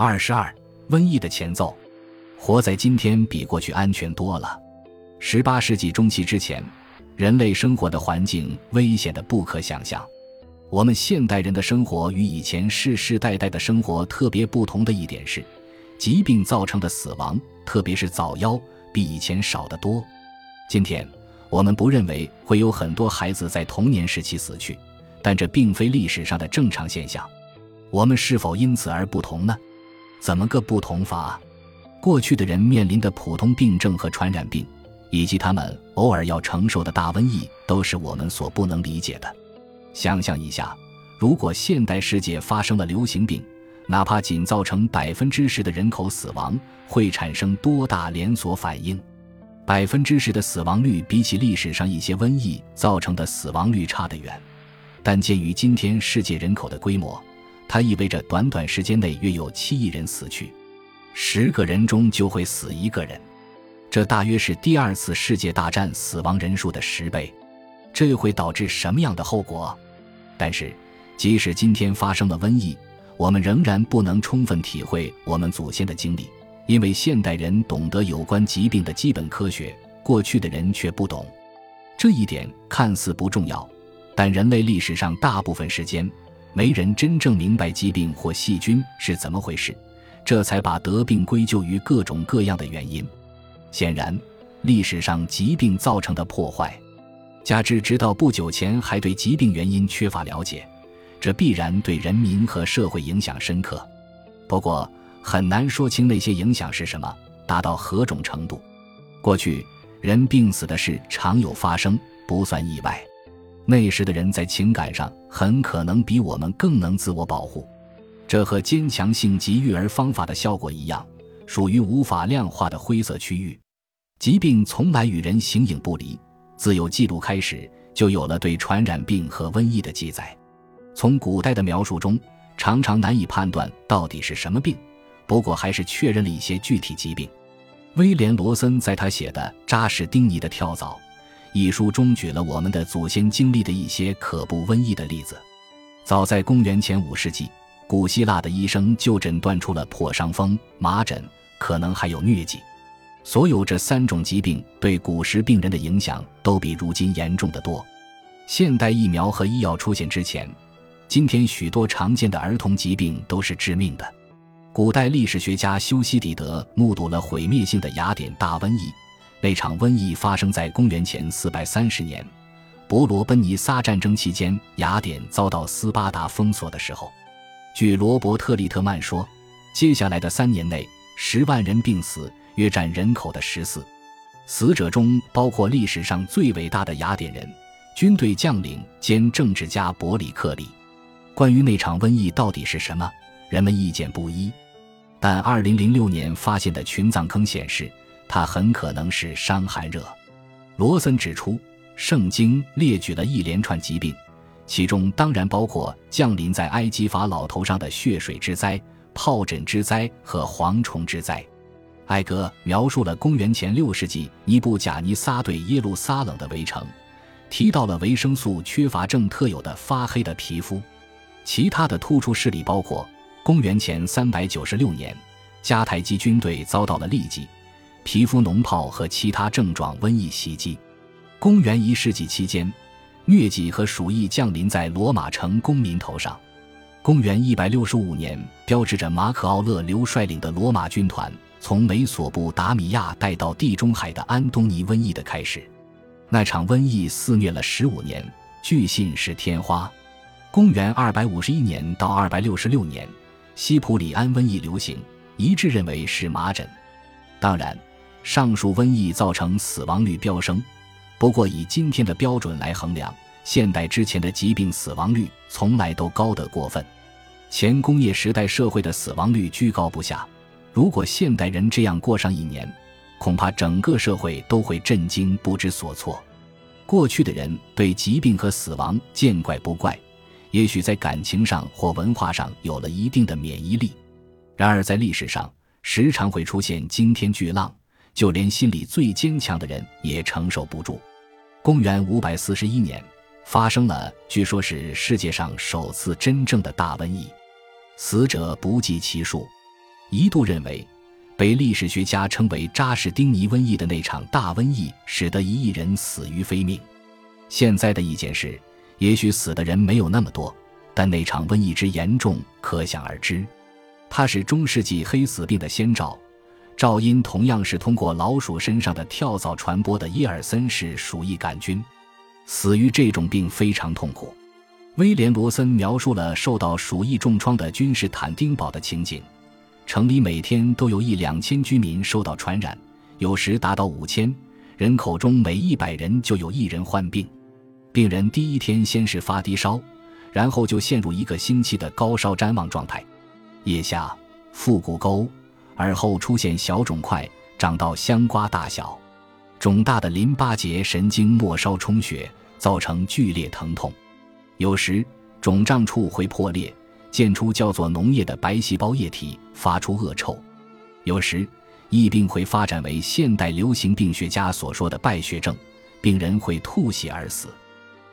二十二，瘟疫的前奏。活在今天比过去安全多了。十八世纪中期之前，人类生活的环境危险的不可想象。我们现代人的生活与以前世世代代的生活特别不同的一点是，疾病造成的死亡，特别是早夭，比以前少得多。今天，我们不认为会有很多孩子在童年时期死去，但这并非历史上的正常现象。我们是否因此而不同呢？怎么个不同法？过去的人面临的普通病症和传染病，以及他们偶尔要承受的大瘟疫，都是我们所不能理解的。想象一下，如果现代世界发生了流行病，哪怕仅造成百分之十的人口死亡，会产生多大连锁反应？百分之十的死亡率，比起历史上一些瘟疫造成的死亡率差得远。但鉴于今天世界人口的规模，它意味着短短时间内约有七亿人死去。十个人中就会死一个人，这大约是第二次世界大战死亡人数的十倍。这会导致什么样的后果？但是，即使今天发生了瘟疫，我们仍然不能充分体会我们祖先的经历，因为现代人懂得有关疾病的基本科学，过去的人却不懂。这一点看似不重要，但人类历史上大部分时间，没人真正明白疾病或细菌是怎么回事。这才把得病归咎于各种各样的原因。显然，历史上疾病造成的破坏，加之直到不久前还对疾病原因缺乏了解，这必然对人民和社会影响深刻。不过，很难说清那些影响是什么，达到何种程度。过去，人病死的事常有发生，不算意外。那时的人在情感上很可能比我们更能自我保护。这和坚强性及育儿方法的效果一样，属于无法量化的灰色区域。疾病从来与人形影不离，自有记录开始，就有了对传染病和瘟疫的记载。从古代的描述中，常常难以判断到底是什么病，不过还是确认了一些具体疾病。威廉·罗森在他写的《扎什丁尼的跳蚤》一书中举了我们的祖先经历的一些可怖瘟疫的例子。早在公元前五世纪。古希腊的医生就诊断出了破伤风、麻疹，可能还有疟疾。所有这三种疾病对古时病人的影响都比如今严重的多。现代疫苗和医药出现之前，今天许多常见的儿童疾病都是致命的。古代历史学家修昔底德目睹了毁灭性的雅典大瘟疫，那场瘟疫发生在公元前四百三十年，伯罗奔尼撒战争期间，雅典遭到斯巴达封锁的时候。据罗伯特·利特曼说，接下来的三年内，十万人病死，约占人口的十四。死者中包括历史上最伟大的雅典人、军队将领兼政治家伯里克利。关于那场瘟疫到底是什么，人们意见不一。但2006年发现的群葬坑显示，它很可能是伤寒热。罗森指出，圣经列举了一连串疾病。其中当然包括降临在埃及法老头上的血水之灾、疱疹之灾和蝗虫之灾。艾格描述了公元前六世纪尼布贾尼撒对耶路撒冷的围城，提到了维生素缺乏症特有的发黑的皮肤。其他的突出事例包括公元前三百九十六年，迦太基军队遭到了痢疾、皮肤脓疱和其他症状瘟疫袭击。公元一世纪期间。疟疾和鼠疫降临在罗马城公民头上。公元一百六十五年，标志着马可·奥勒留率领的罗马军团从美索不达米亚带到地中海的安东尼瘟疫的开始。那场瘟疫肆虐了十五年，据信是天花。公元二百五十一年到二百六十六年，西普里安瘟疫流行，一致认为是麻疹。当然，上述瘟疫造成死亡率飙升。不过，以今天的标准来衡量，现代之前的疾病死亡率从来都高得过分。前工业时代社会的死亡率居高不下，如果现代人这样过上一年，恐怕整个社会都会震惊不知所措。过去的人对疾病和死亡见怪不怪，也许在感情上或文化上有了一定的免疫力。然而，在历史上，时常会出现惊天巨浪，就连心理最坚强的人也承受不住。公元五百四十一年，发生了据说是世界上首次真正的大瘟疫，死者不计其数。一度认为，被历史学家称为扎士丁尼瘟疫的那场大瘟疫，使得一亿人死于非命。现在的意见是，也许死的人没有那么多，但那场瘟疫之严重可想而知。它是中世纪黑死病的先兆，肇因同样是通过老鼠身上的跳蚤传播的伊尔森氏鼠疫杆菌。死于这种病非常痛苦。威廉·罗森描述了受到鼠疫重创的君士坦丁堡的情景：城里每天都有一两千居民受到传染，有时达到五千人口中每一百人就有一人患病。病人第一天先是发低烧，然后就陷入一个星期的高烧谵妄状态。腋下、腹股沟、耳后出现小肿块，长到香瓜大小，肿大的淋巴结神经末梢充血，造成剧烈疼痛。有时肿胀处会破裂，溅出叫做脓液的白细胞液体，发出恶臭。有时疫病会发展为现代流行病学家所说的败血症，病人会吐血而死。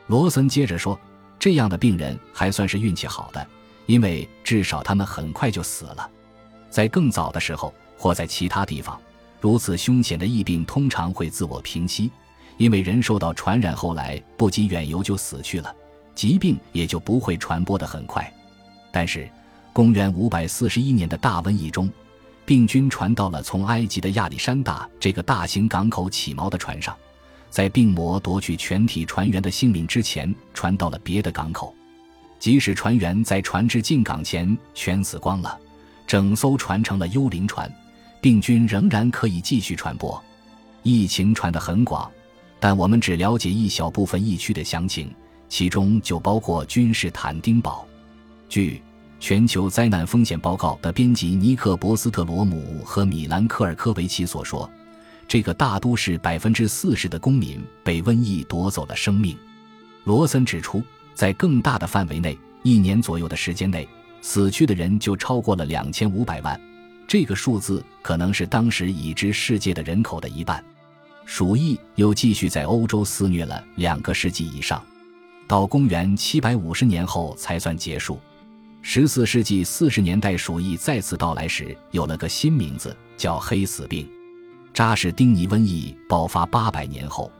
罗森接着说：“这样的病人还算是运气好的。”因为至少他们很快就死了，在更早的时候或在其他地方，如此凶险的疫病通常会自我平息，因为人受到传染后来不及远游就死去了，疾病也就不会传播的很快。但是，公元五百四十一年的大瘟疫中，病菌传到了从埃及的亚历山大这个大型港口起锚的船上，在病魔夺取全体船员的性命之前，传到了别的港口。即使船员在船只进港前全死光了，整艘船成了幽灵船，病菌仍然可以继续传播。疫情传得很广，但我们只了解一小部分疫区的详情，其中就包括君士坦丁堡。据《全球灾难风险报告》的编辑尼克·博斯特罗姆和米兰·科尔科维奇所说，这个大都市百分之四十的公民被瘟疫夺走了生命。罗森指出。在更大的范围内，一年左右的时间内，死去的人就超过了两千五百万。这个数字可能是当时已知世界的人口的一半。鼠疫又继续在欧洲肆虐了两个世纪以上，到公元七百五十年后才算结束。十四世纪四十年代，鼠疫再次到来时，有了个新名字，叫黑死病。扎士丁尼瘟疫爆发八百年后。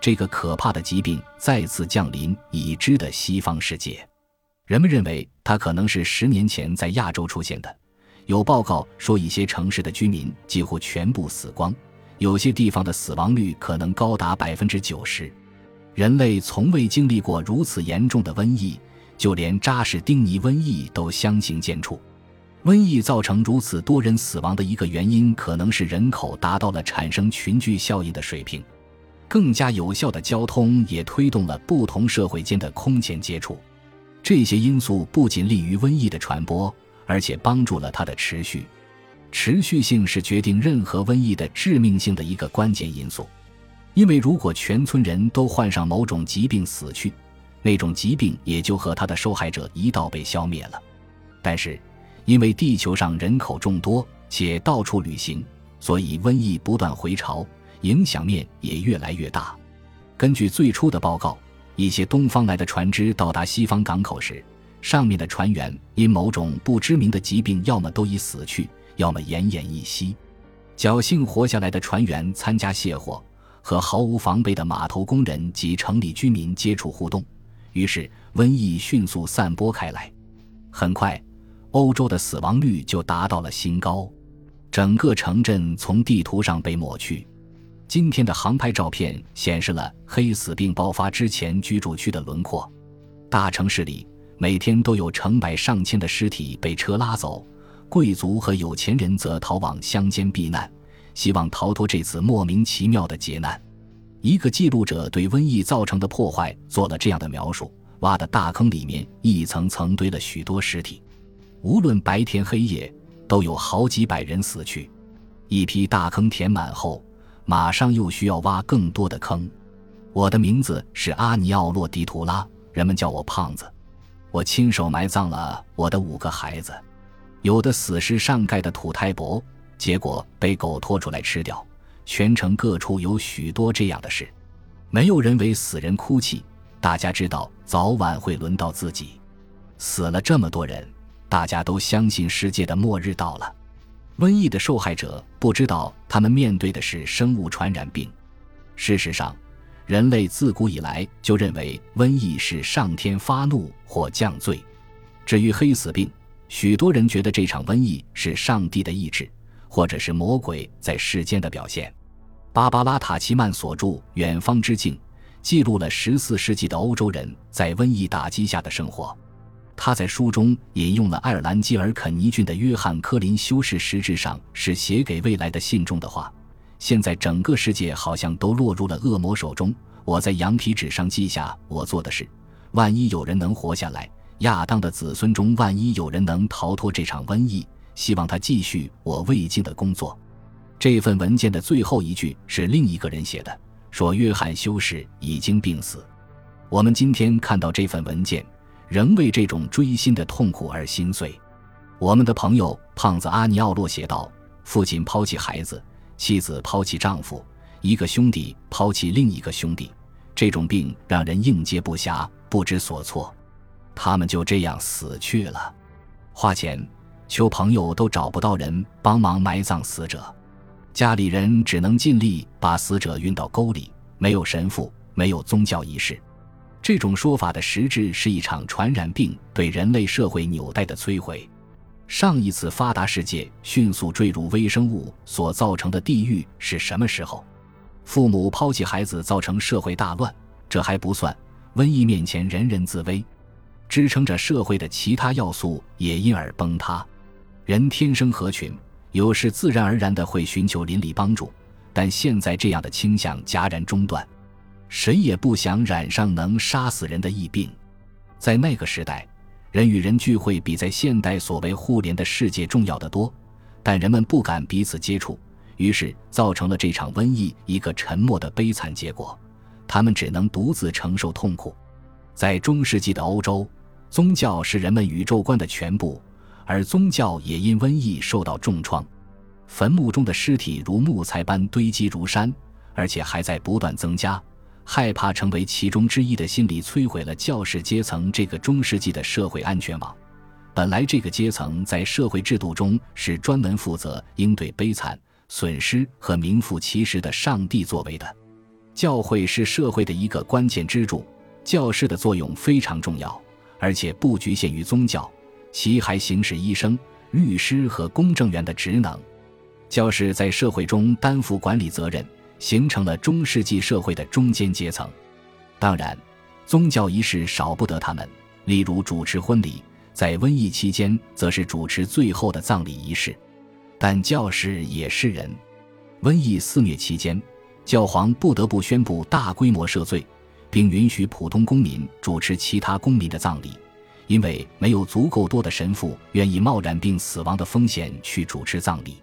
这个可怕的疾病再次降临已知的西方世界，人们认为它可能是十年前在亚洲出现的。有报告说，一些城市的居民几乎全部死光，有些地方的死亡率可能高达百分之九十。人类从未经历过如此严重的瘟疫，就连扎士丁尼瘟疫都相形见绌。瘟疫造成如此多人死亡的一个原因，可能是人口达到了产生群聚效应的水平。更加有效的交通也推动了不同社会间的空前接触，这些因素不仅利于瘟疫的传播，而且帮助了它的持续。持续性是决定任何瘟疫的致命性的一个关键因素，因为如果全村人都患上某种疾病死去，那种疾病也就和它的受害者一道被消灭了。但是，因为地球上人口众多且到处旅行，所以瘟疫不断回潮。影响面也越来越大。根据最初的报告，一些东方来的船只到达西方港口时，上面的船员因某种不知名的疾病，要么都已死去，要么奄奄一息。侥幸活下来的船员参加卸货，和毫无防备的码头工人及城里居民接触互动，于是瘟疫迅速散播开来。很快，欧洲的死亡率就达到了新高，整个城镇从地图上被抹去。今天的航拍照片显示了黑死病爆发之前居住区的轮廓。大城市里每天都有成百上千的尸体被车拉走，贵族和有钱人则逃往乡间避难，希望逃脱这次莫名其妙的劫难。一个记录者对瘟疫造成的破坏做了这样的描述：挖的大坑里面一层层堆了许多尸体，无论白天黑夜，都有好几百人死去。一批大坑填满后。马上又需要挖更多的坑。我的名字是阿尼奥洛迪图拉，人们叫我胖子。我亲手埋葬了我的五个孩子，有的死尸上盖的土太薄，结果被狗拖出来吃掉。全城各处有许多这样的事，没有人为死人哭泣。大家知道早晚会轮到自己。死了这么多人，大家都相信世界的末日到了。瘟疫的受害者不知道他们面对的是生物传染病。事实上，人类自古以来就认为瘟疫是上天发怒或降罪。至于黑死病，许多人觉得这场瘟疫是上帝的意志，或者是魔鬼在世间的表现。芭芭拉·塔奇曼所著《远方之境》记录了14世纪的欧洲人在瘟疫打击下的生活。他在书中引用了爱尔兰基尔肯尼郡的约翰·科林修士，实质上是写给未来的信中的话。现在整个世界好像都落入了恶魔手中。我在羊皮纸上记下我做的事。万一有人能活下来，亚当的子孙中万一有人能逃脱这场瘟疫，希望他继续我未尽的工作。这份文件的最后一句是另一个人写的，说约翰修士已经病死。我们今天看到这份文件，仍为这种锥心的痛苦而心碎。我们的朋友胖子阿尼奥洛写道：父亲抛弃孩子。妻子抛弃丈夫，一个兄弟抛弃另一个兄弟，这种病让人应接不暇，不知所措。他们就这样死去了，花钱求朋友都找不到人帮忙埋葬死者，家里人只能尽力把死者运到沟里，没有神父，没有宗教仪式。这种说法的实质是一场传染病对人类社会纽带的摧毁。上一次发达世界迅速坠入微生物所造成的地狱是什么时候？父母抛弃孩子造成社会大乱，这还不算。瘟疫面前人人自危，支撑着社会的其他要素也因而崩塌。人天生合群，有时自然而然的会寻求邻里帮助，但现在这样的倾向戛然中断。谁也不想染上能杀死人的疫病，在那个时代。人与人聚会比在现代所谓互联的世界重要的多，但人们不敢彼此接触，于是造成了这场瘟疫一个沉默的悲惨结果。他们只能独自承受痛苦。在中世纪的欧洲，宗教是人们宇宙观的全部，而宗教也因瘟疫受到重创。坟墓中的尸体如木材般堆积如山，而且还在不断增加。害怕成为其中之一的心理，摧毁了教士阶层这个中世纪的社会安全网。本来，这个阶层在社会制度中是专门负责应对悲惨损失和名副其实的上帝作为的。教会是社会的一个关键支柱，教师的作用非常重要，而且不局限于宗教，其还行使医生、律师和公证员的职能。教士在社会中担负管理责任。形成了中世纪社会的中间阶层，当然，宗教仪式少不得他们，例如主持婚礼，在瘟疫期间则是主持最后的葬礼仪式。但教士也是人，瘟疫肆虐期间，教皇不得不宣布大规模赦罪，并允许普通公民主持其他公民的葬礼，因为没有足够多的神父愿意冒染病死亡的风险去主持葬礼。